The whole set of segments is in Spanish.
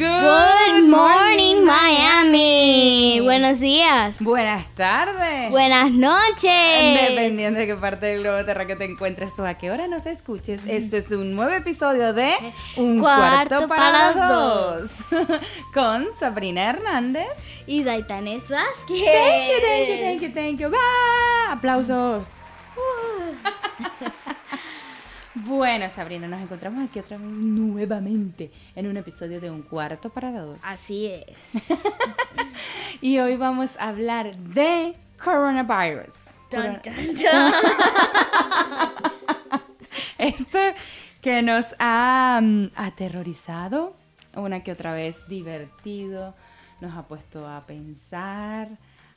Good morning, Miami. Buenos días. Buenas tardes. Buenas noches. Dependiendo de qué parte del globo terráqueo te encuentres o a qué hora nos escuches, esto es un nuevo episodio de Un Cuarto, para, dos. Con Sabrina Hernández. Y Daitanes Vázquez. Thank you, thank you, thank you, thank you. ¡Va! Aplausos. Bueno, Sabrina, nos encontramos aquí otra vez nuevamente en un episodio de Un Cuarto para dos. Así es. y hoy vamos a hablar de coronavirus. Dun, dun, dun. Este que nos ha mm, aterrorizado, una que otra vez divertido, nos ha puesto a pensar,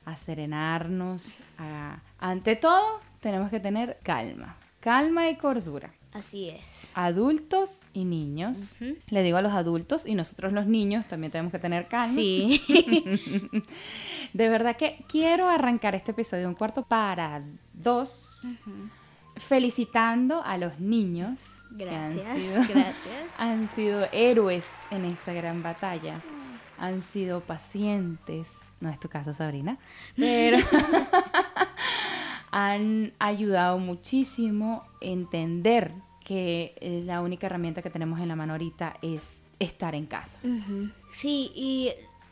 a serenarnos. a- Ante todo, tenemos que tener calma, calma y cordura. Así es. Adultos y niños. Le digo a los adultos y nosotros los niños también tenemos que tener calma. Sí. De verdad que quiero arrancar este episodio un cuarto para dos, felicitando a los niños. que han Gracias, sido- gracias. Han sido héroes en esta gran batalla. Han sido pacientes. No es tu caso, Sabrina. Pero han ayudado muchísimo a entender que eh, la única herramienta que tenemos en la mano ahorita es estar en casa. Sí, y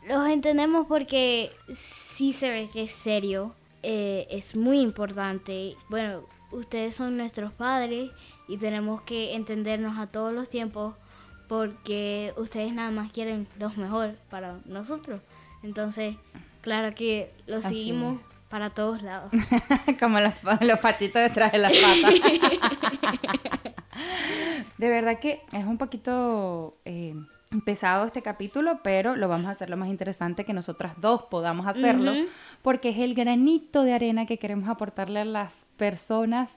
los entendemos porque sí se ve que es serio, eh, es muy importante. Bueno, ustedes son nuestros padres y tenemos que entendernos a todos los tiempos porque ustedes nada más quieren lo mejor para nosotros. Entonces, claro que lo Así seguimos para todos lados. Como los, los patitos detrás de las patas. de verdad que es un poquito eh, pesado este capítulo, pero lo vamos a hacer lo más interesante que nosotras dos podamos hacerlo, porque es el granito de arena que queremos aportarle a las personas,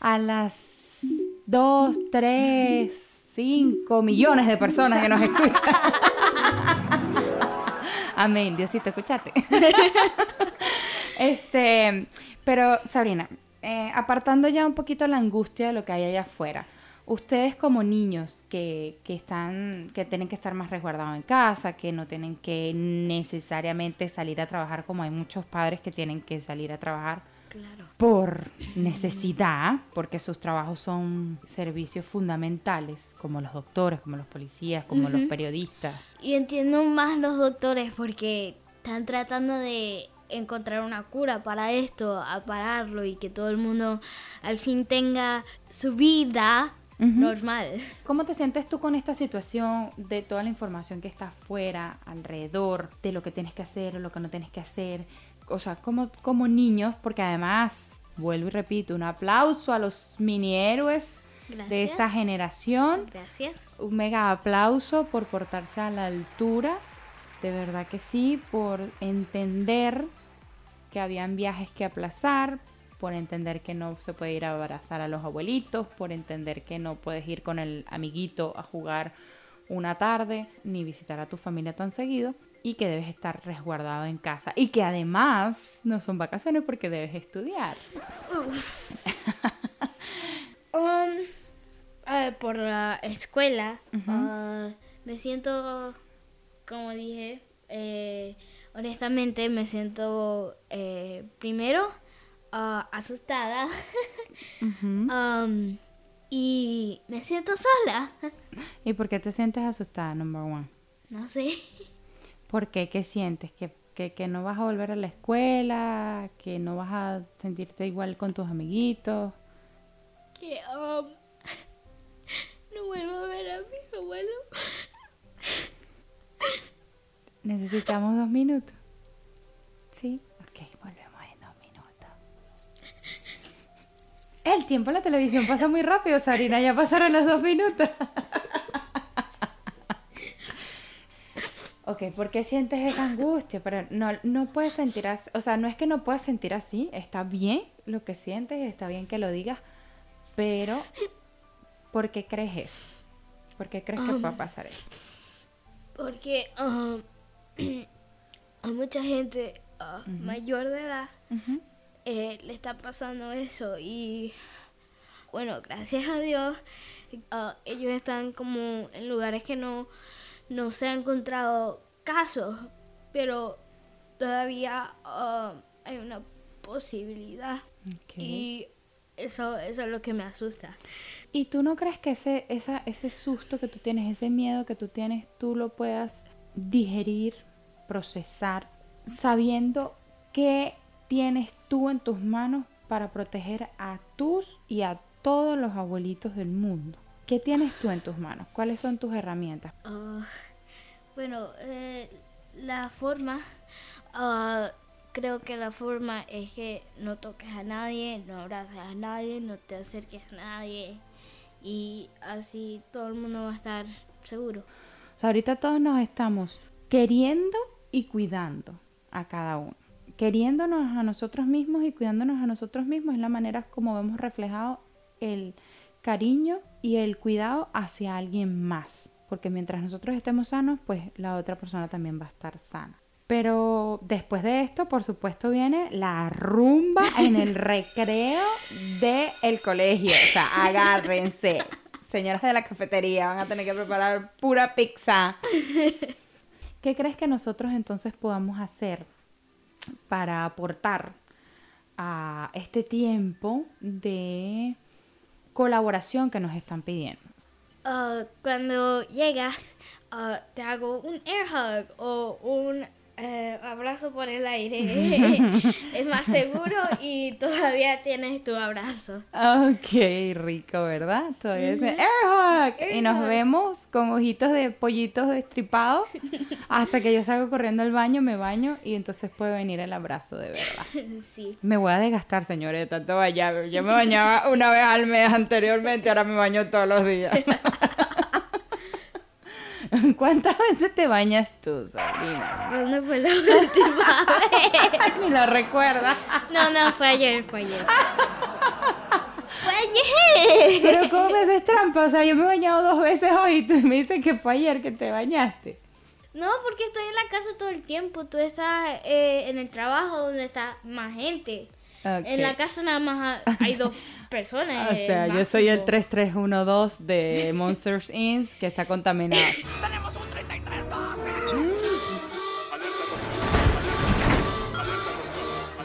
a las dos, tres, cinco millones de personas que nos escuchan. Amén, Diosito, escúchate. Este, pero Sabrina, eh, apartando ya un poquito la angustia de lo que hay allá afuera, ustedes como niños que, que están, que tienen que estar más resguardados en casa, que no tienen que necesariamente salir a trabajar como hay muchos padres que tienen que salir a trabajar Claro. por necesidad, porque sus trabajos son servicios fundamentales, como los doctores, como los policías, como los periodistas. Y entiendo más los doctores porque están tratando de encontrar una cura para esto, a pararlo y que todo el mundo al fin tenga su vida Ujú. normal. ¿Cómo te sientes tú con esta situación de toda la información que está afuera, alrededor, de lo que tienes que hacer o lo que no tienes que hacer? O sea, como, como niños, porque además, vuelvo y repito, un aplauso a los mini héroes de Gracias. esta generación. Gracias. Un mega aplauso por portarse a la altura. De verdad que sí, por entender que habían viajes que aplazar, por entender que no se puede ir a abrazar a los abuelitos, por entender que no puedes ir con el amiguito a jugar una tarde, ni visitar a tu familia tan seguido, y que debes estar resguardado en casa. Y que además no son vacaciones porque debes estudiar. Um, por la escuela, ah, me siento, como dije, eh, honestamente me siento eh, primero ah, asustada um, y me siento sola. ¿Y por qué te sientes asustada, number one? No sé. ¿Por qué? ¿Qué sientes? ¿Que, que, que no vas a volver a la escuela? ¿Que no vas a sentirte igual con tus amiguitos? Que um, no vuelvo a ver a mi abuelo. Necesitamos dos minutos. ¿Sí? Ok, volvemos en dos minutos. El tiempo en la televisión pasa muy rápido, Sarina. Ya pasaron los dos minutos. Ok, ¿por qué sientes esa angustia? Pero no, no puedes sentir así. O sea, no es que no puedas sentir así. Está bien lo que sientes, está bien que lo digas. Pero, ¿por qué crees eso? ¿Por qué crees que va a pasar eso? Porque um, a mucha gente ah, mayor de edad eh, le está pasando eso y bueno, gracias a Dios ah, ellos están como en lugares que no no se han encontrado casos, pero todavía ah, hay una posibilidad. Y eso, eso es lo que me asusta. ¿Y tú no crees que ese, esa, ese susto que tú tienes, ese miedo que tú tienes, tú lo puedas digerir, procesar, sabiendo qué tienes tú en tus manos para proteger a tus y a todos los abuelitos del mundo? ¿Qué tienes tú en tus manos? ¿Cuáles son tus herramientas? Ah, bueno, eh, la forma, ah, creo que la forma es que no toques a nadie, no abraces a nadie, no te acerques a nadie y así todo el mundo va a estar seguro. O sea, ahorita todos nos estamos queriendo y cuidando a cada uno. Queriéndonos a nosotros mismos y cuidándonos a nosotros mismos es la manera como vemos reflejado el cariño y el cuidado hacia alguien más. Porque mientras nosotros estemos sanos, pues la otra persona también va a estar sana. Pero después de esto, por supuesto, viene la rumba en el recreo del colegio. O sea, agárrense. Señoras de la cafetería, van a tener que preparar pura pizza. ¿Qué crees que nosotros entonces podamos hacer para aportar a este tiempo de colaboración que nos están pidiendo? Ah, cuando llegas, ah, te hago un air hug o un eh, abrazo por el aire. es más seguro y todavía tienes tu abrazo. Ok, rico, ¿verdad? Todavía dice air hug. y Air nos vemos con ojitos de pollitos destripados hasta que yo salgo corriendo al baño, me baño y entonces puede venir el abrazo de verdad. sí. Me voy a desgastar, señores, de tanto bañarme. Yo me bañaba una vez al mes anteriormente, ahora me baño todos los días. ¿Cuántas veces te bañas tú, Sabrina? ¿Dónde fue la última vez? Ni lo recuerda. No, no, fue ayer, fue ayer. ¡Fue ayer! Pero ¿cómo me haces trampa? O sea, yo me he bañado dos veces hoy y tú me dices que fue ayer que te bañaste. No, porque estoy en la casa todo el tiempo. Tú estás eh, en el trabajo donde está más gente. En la casa nada más ha- hay dos personas. O sea, yo soy el máximo. 3312 de Monsters Inc. que está contaminado.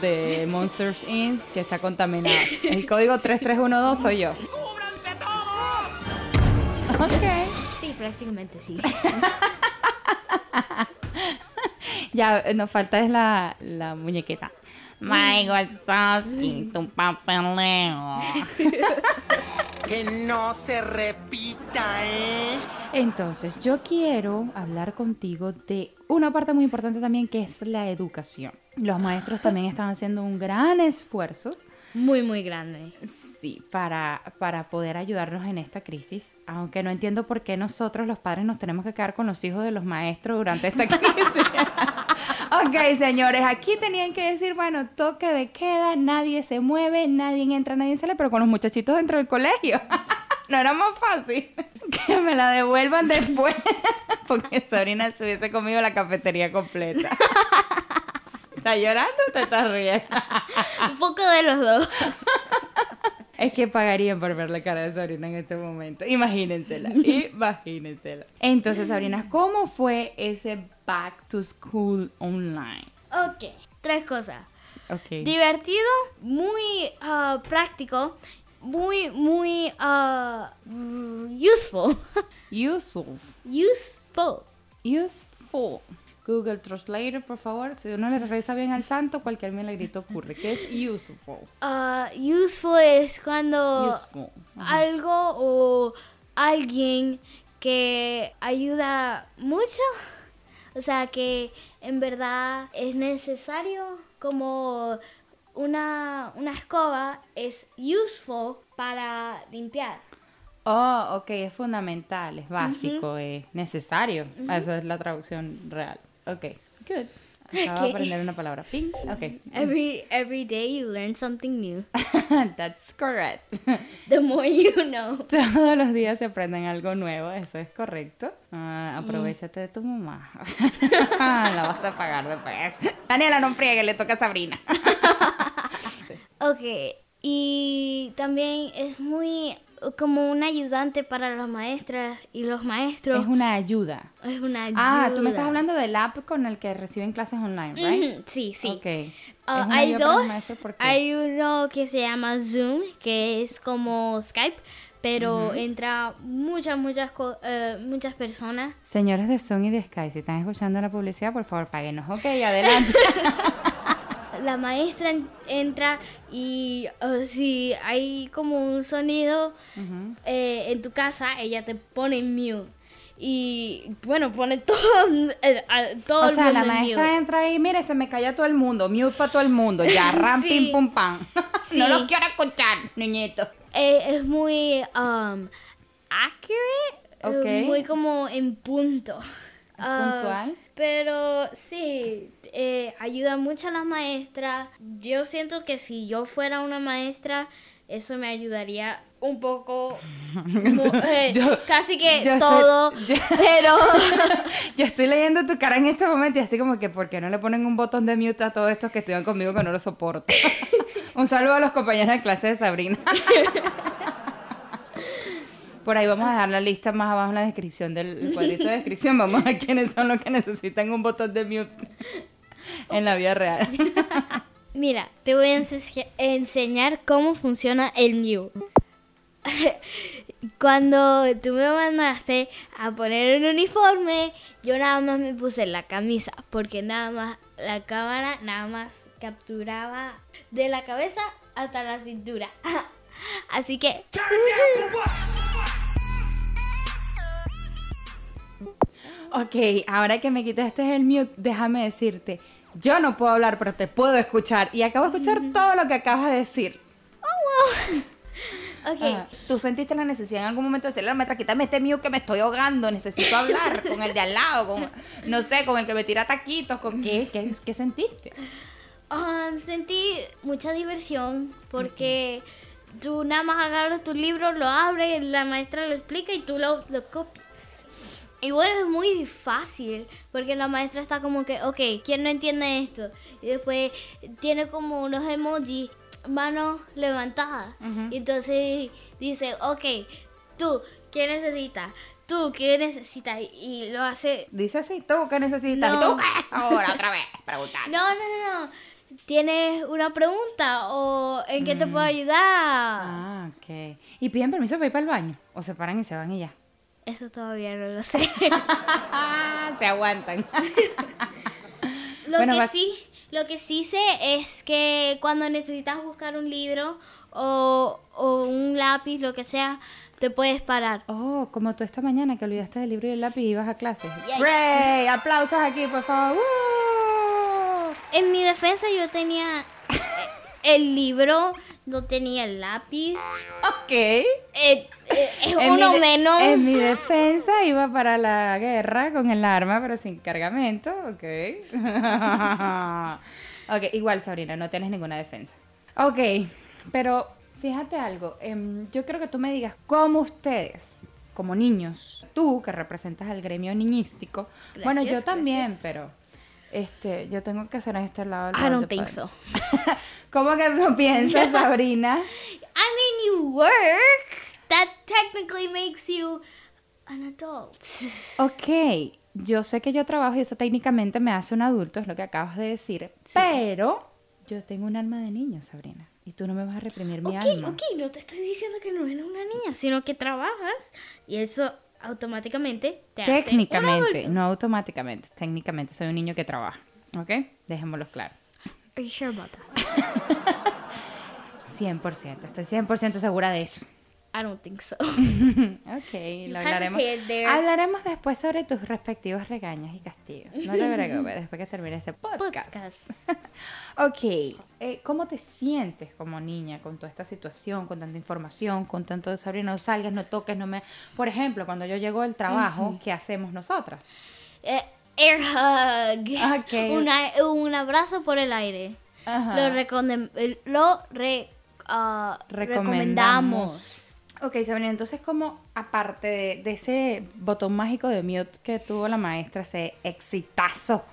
De Monsters Inc. que está contaminado. El código 3312 soy yo. Ok. Sí, prácticamente sí. Ya, nos falta es la, la muñequita. My Wazowski, tu papeleo. Que no se repita, ¿eh? Entonces, yo quiero hablar contigo de una parte muy importante también que es la educación. Los maestros también están haciendo un gran esfuerzo, Muy, muy grande. sí, para, para poder ayudarnos en esta crisis, aunque no entiendo por qué nosotros los padres nos tenemos que quedar con los hijos de los maestros durante esta crisis. Ok, señores, aquí tenían que decir, bueno, toque de queda, nadie se mueve, nadie entra, nadie sale, pero con los muchachitos dentro del colegio. no era más fácil que me la devuelvan después, porque Sabrina se hubiese comido la cafetería completa. ¿Estás llorando o te estás riendo? Un poco de los dos. Es que pagarían por ver la cara de Sabrina en este momento. Imagínensela, imagínensela. Entonces, Sabrina, ¿cómo fue ese back to school online? Ok, tres cosas. Ok. Divertido, muy ah, práctico, muy, muy ah, useful. Useful. useful. Useful. Google Translator, por favor. Si uno le reza bien al santo, cualquier milagrito ocurre. ¿Qué es useful? Ah, useful es cuando Useful. Algo o alguien que ayuda mucho. O sea, que en verdad es necesario como una, una escoba es useful para limpiar. Oh, ok, es fundamental, es básico, es necesario. Esa es la traducción real. Ok, good. Acabo de Ok. aprender una palabra. Ping. Ok. Every, every day you learn something new. That's correct. The more you know. Todos los días se aprenden algo nuevo, eso es correcto. Ah, aprovechate de tu mamá. La vas a pagar después. Daniela, no friegue, le toca a Sabrina. Ok, y también es muy como un ayudante para las maestras y los maestros. Es una ayuda. Es una ayuda. Ah, tú me estás hablando del app con el que reciben clases online, ¿right? Sí, sí. Ok. ¿Es Ah, una hay dos. Hay uno que se llama Zoom, que es como Skype, pero entra muchas, muchas, co- eh, muchas personas. Señores de Zoom y de Sky, si están escuchando la publicidad, por favor, páguenos. Ok, adelante. La maestra en- entra y si hay como un sonido eh, en tu casa, ella te pone en mute. Y bueno, pone todo, eh, todo o el sea, mundo la en maestra mute. entra ahí, mire, se me calla todo el mundo, mute para todo el mundo, ya, ram, Sí. pim, pum, pam. Sí. no los quiero escuchar, niñito. Eh, es muy um, accurate, eh, Ok. muy como en punto. Ah, puntual. Pero sí, eh, ayuda mucho a las maestras. Yo siento que si yo fuera una maestra, eso me ayudaría un poco, eh, Yo- casi que yo estoy- todo, yo- pero Yo estoy leyendo tu cara en este momento y así como que, ¿por qué no le ponen un botón de mute a todos estos que estudian conmigo que no lo soporto? un saludo a los compañeros de clase de Sabrina. Por ahí vamos a dejar la lista más abajo en la descripción del el cuadrito de descripción. Vamos a ver quiénes son los que necesitan un botón de mute en la vida real. Mira, te voy a ense- enseñar cómo funciona el mute. Cuando tú me mandaste a poner un uniforme, yo nada más me puse la camisa, porque nada más la cámara nada más capturaba de la cabeza hasta la cintura. Así que Ok, ahora que me quitaste el mute, déjame decirte, yo no puedo hablar, pero te puedo escuchar. Y acabo de escuchar todo lo que acabas de decir. ok, Ajá. ¿Tú sentiste la necesidad en algún momento de decirle a la maestra, quítame este mute que me estoy ahogando, necesito hablar con el de al lado, con, no sé, con el que me tira taquitos, con qué, qué, qué sentiste? Um, sentí mucha diversión porque tú nada más agarras tu libro, lo abres, la maestra lo explica y tú lo, lo copias. Y bueno, es muy fácil porque la maestra está como que, ok, ¿quién no entiende esto? Y después tiene como unos emojis, manos levantadas. Y entonces dice, ok, tú, ¿qué necesitas? Tú, ¿qué necesitas? Y lo hace Dice así, ¿tú qué necesitas? No. ¿Y tú qué? Ahora, otra vez, preguntar. No, no, no, no. ¿Tienes una pregunta o en qué te puedo ayudar? Ah, ok. ¿Y piden permiso para ir para el baño? ¿O se paran y se van y ya? Eso todavía no lo sé. se aguantan. lo Bueno, que vas- sí, lo que sí sé es que cuando necesitas buscar un libro o, o un lápiz, lo que sea, te puedes parar. Oh, como tú esta mañana que olvidaste del libro y el lápiz y ibas a clases. ¡Ray! Aplausos aquí, por favor. ¡Woo! En mi defensa yo tenía el libro, no tenía el lápiz. Ok. Eh, eh, es En uno de- menos. En mi defensa iba para la guerra con el arma, pero sin cargamento, ok. ok, igual Sabrina, no tienes ninguna defensa. Ok, pero fíjate algo, em, yo creo que tú me digas cómo ustedes, como niños, tú que representas al gremio niñístico, bueno, yo Gracias, también, gracias. pero este, yo tengo que hacer en este lado. del I don't think so. ¿Cómo que no piensas, Sabrina? I mean, you work. That technically makes you an adult. Ok, yo sé que yo trabajo y eso técnicamente me hace un adulto, es lo que acabas de decir, pero yo tengo un alma de niño, Sabrina, y tú no me vas a reprimir mi Ok, alma. ok, no te estoy diciendo que no eres una niña, sino que trabajas y eso automáticamente te un Técnicamente, adulto. no automáticamente, técnicamente soy un niño que trabaja, ¿ok? Dejémoslo claro. Are you sure about that? 100%, estoy 100% segura de eso. I don't think so. Ok, lo hablaremos. Hablaremos después sobre tus respectivos regaños y castigos. No te preocupes, después que termine este podcast. Podcast. ok, eh, ¿cómo te sientes como niña con toda esta situación, con tanta información, con tanto Sabrina, no salgas, no toques, no me... Por ejemplo, cuando yo llego del trabajo, ¿qué hacemos nosotras? Eh, air hug. Ok. Una- un abrazo por el aire. Lo, eh, lo re- ah, recomendamos. Ok, Sabrina, entonces como aparte de, de ese botón mágico de mute que tuvo la maestra, ese exitazo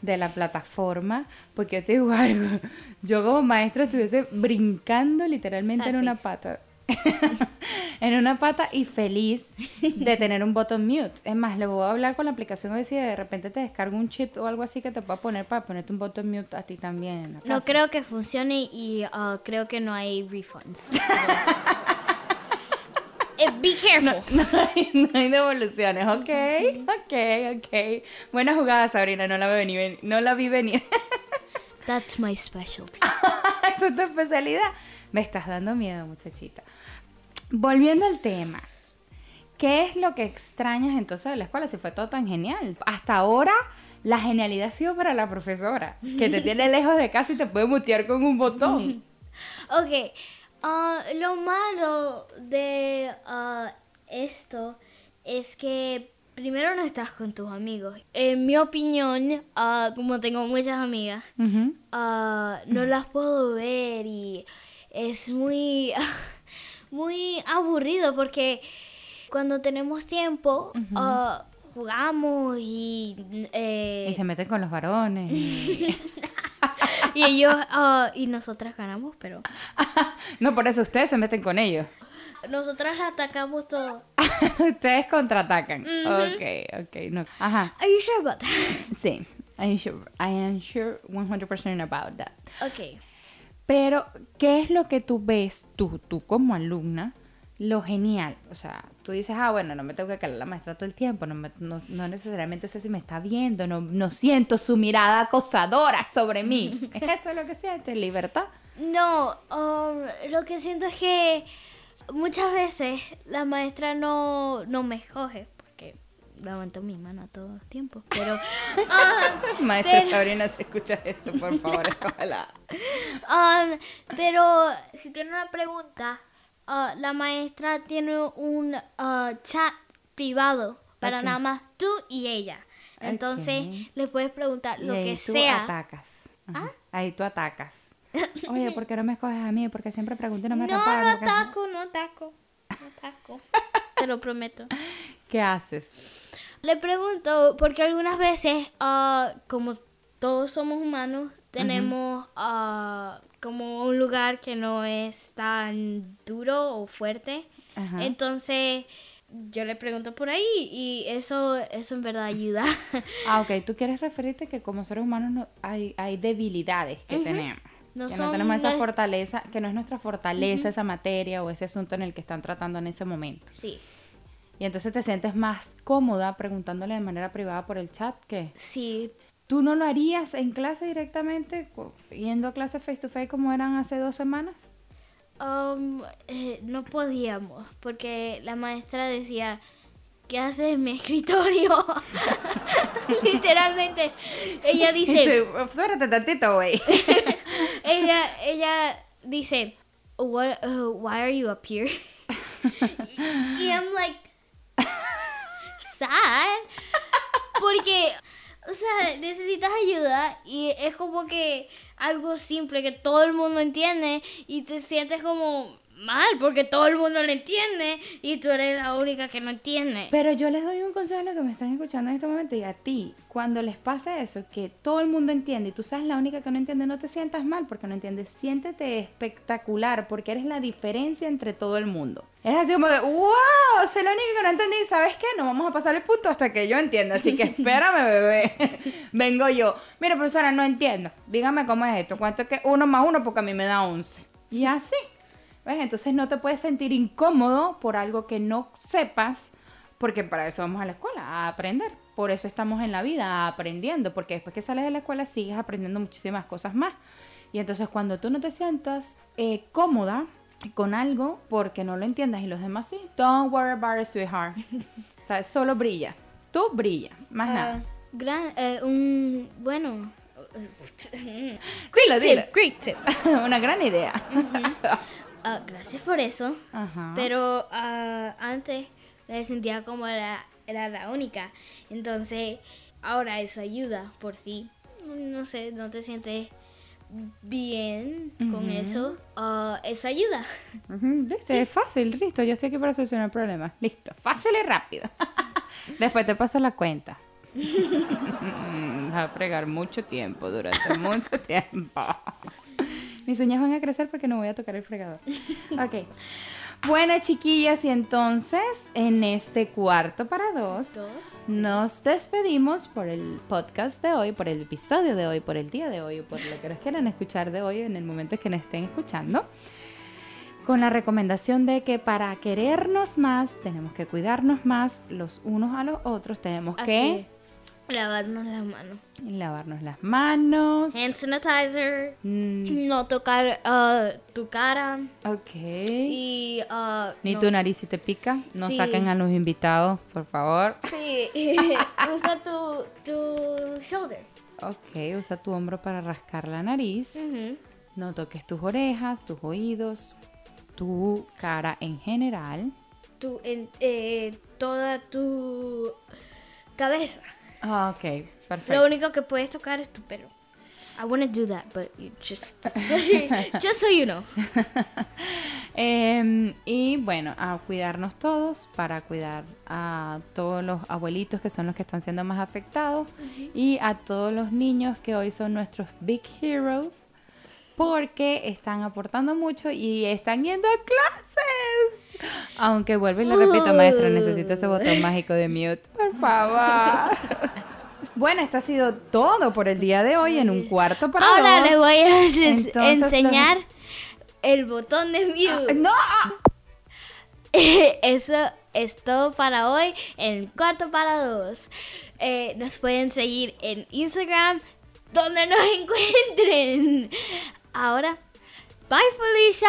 de la plataforma, porque yo te digo algo, yo como maestra estuviese brincando literalmente en una pata. en una pata y feliz de tener un botón mute. Es más, le voy a hablar con la aplicación a ver si de repente te descargo un chip o algo así que te pueda poner para ponerte un botón mute a ti también. en la No creo que funcione y uh, creo que no hay refunds. Eh, be careful. No hay, no hay devoluciones, ok, ok, ok. Buena jugada, Sabrina, no la vi venir, no la vi venir. That's my specialty. Esa es tu especialidad. Me estás dando miedo, muchachita. Volviendo al tema. ¿Qué es lo que extrañas entonces de la escuela si fue todo tan genial? Hasta ahora la genialidad ha sido para la profesora, que te tiene lejos de casa y te puede mutear con un botón. Ok, ah, lo malo de ah, esto es que primero no estás con tus amigos. En mi opinión, ah, como tengo muchas amigas, ah, no las puedo ver y es muy, muy aburrido porque cuando tenemos tiempo jugamos y... eh, Y se meten con los varones. y- y ellos ah, y nosotras ganamos, pero No, por eso ustedes se meten con ellos. nosotras atacamos todo. ustedes contraatacan. Ok, ok. No. Ajá. Are you sure about that? Sí. I am sure, I am sure 100% about that. Okay. Pero, ¿qué es lo que tú ves tú, tú como alumna, lo genial? O sea, tú dices, ah, bueno, no me tengo que calar la maestra todo el tiempo, no, me- no, no necesariamente sé si me está viendo, no, no siento su mirada acosadora sobre mí. ¿Es eso lo que sientes? ¿Libertad? No, um, lo que siento es que muchas veces la maestra no, no me escoge porque levanto mi mano a todo el tiempo. Pero, ah, Maestra Pero- Sabrina, si escuchas esto, por favor, ojalá. um, pero si tiene una pregunta, ah, la maestra tiene un ah, chat privado para nada más tú y ella. Entonces le puedes preguntar lo y ahí que tú sea. atacas. Ajá. Ahí tú atacas. Oye, ¿por qué no me escoges a mí? Porque siempre pregunto y no No, me no reparas. ¿Por qué- ataco, no ataco. No ataco. Te lo prometo. ¿Qué haces? Le pregunto, porque algunas veces, ah, como todos somos humanos, tenemos ah, como un lugar que no es tan duro o fuerte. Entonces, yo le pregunto por ahí y eso, eso en verdad ayuda. Ah, ok. Tú quieres referirte que como seres humanos no, hay, hay debilidades que tenemos. No que no tenemos esa fortaleza, que no es nuestra fortaleza esa materia o ese asunto en el que están tratando en ese momento. sí, Y entonces te sientes más cómoda preguntándole de manera privada por el chat que sí. Tú no lo harías en clase directamente, yendo a clase face to face como eran hace dos semanas. Um, eh, no podíamos, porque la maestra decía, ¿qué haces en mi escritorio? Literalmente, ella dice, Espérate tantito, güey. ella, ella dice, What, uh, why are you up here? y I'm like, sad, porque, o sea, necesitas ayuda y es como que algo simple que todo el mundo entiende y te sientes como mal porque todo el mundo lo entiende y tú eres la única que no entiende. Pero yo les doy un consejo a los que me están escuchando en este momento y a ti, cuando les pase eso, que todo el mundo entiende y tú seas la única que no entiende, no te sientas mal porque no entiendes, siéntete espectacular porque eres la diferencia entre todo el mundo. Es así como de, wow, soy la única que no entendí, ¿sabes qué? No vamos a pasar el punto hasta que yo entienda, así que espérame, bebé. Vengo yo. Mira, profesora, no entiendo. Dígame cómo es esto, cuánto es que uno más uno porque a mí me da 11. Y así. ¿Ves? Entonces no te puedes sentir incómodo por algo que no sepas, porque para eso vamos a la escuela, a aprender. Por eso estamos en la vida, aprendiendo, porque después que sales de la escuela sigues aprendiendo muchísimas cosas más. Y entonces cuando tú no te sientas eh, cómoda con algo porque no lo entiendas y los demás sí, don't worry about it, sweetheart. o sea, solo brilla. Tú brilla, más nada. Gran, eh, un, bueno, Dilo, dilo. tip, great tip. Una gran idea. Ah, gracias por eso. Ajá. Pero ah, antes me sentía como era, era la única. Entonces, ahora eso ayuda por sí. No sé, no te sientes bien con eso. ah, eso ayuda. Ujú, ¿Viste? Es fácil, listo. Yo estoy aquí para solucionar problemas. Listo. Fácil y rápido. Después te paso la cuenta. Va a fregar mucho tiempo, durante mucho tiempo. Mis uñas van a crecer porque no voy a tocar el fregador. Ok. Bueno, chiquillas, y entonces en este cuarto para dos, Dos. nos despedimos por el podcast de hoy, por el episodio de hoy, por el día de hoy, o por lo que nos quieran escuchar de hoy en el momento que nos estén escuchando. Con la recomendación de que para querernos más, tenemos que cuidarnos más los unos a los otros, tenemos Así que. Lavarnos las manos. lavarnos las manos. Hand sanitizer. Mm, No tocar ah, tu cara. ok. Y. ah, Ni no- tu nariz si te pica. No Sí. saquen a los invitados, por favor. Sí. Usa tu, tu shoulder. Ok, usa tu hombro para rascar la nariz. No toques tus orejas, tus oídos, tu cara en general. Tu, en, eh, toda tu cabeza. Ah, ok, Lo perfecto. único que puedes tocar es tu pelo. I want to do that, but you just, just so you know. Em, y bueno, a cuidarnos todos para cuidar a todos los abuelitos que son los que están siendo más afectados y a todos los niños que hoy son nuestros big heroes porque están aportando mucho y están yendo a clases. Aunque vuelvo y le repito, maestra, necesito ese botón mágico de mute, por favor. Bueno, esto ha sido todo por el día de hoy en un cuarto para Ahora dos. le voy a Entonces, enseñar el botón de mute. No, ah, Eso es todo para hoy en Cuarto para Dos. Eh, nos pueden seguir en Instagram, donde nos encuentren. Ahora, bye Felicia.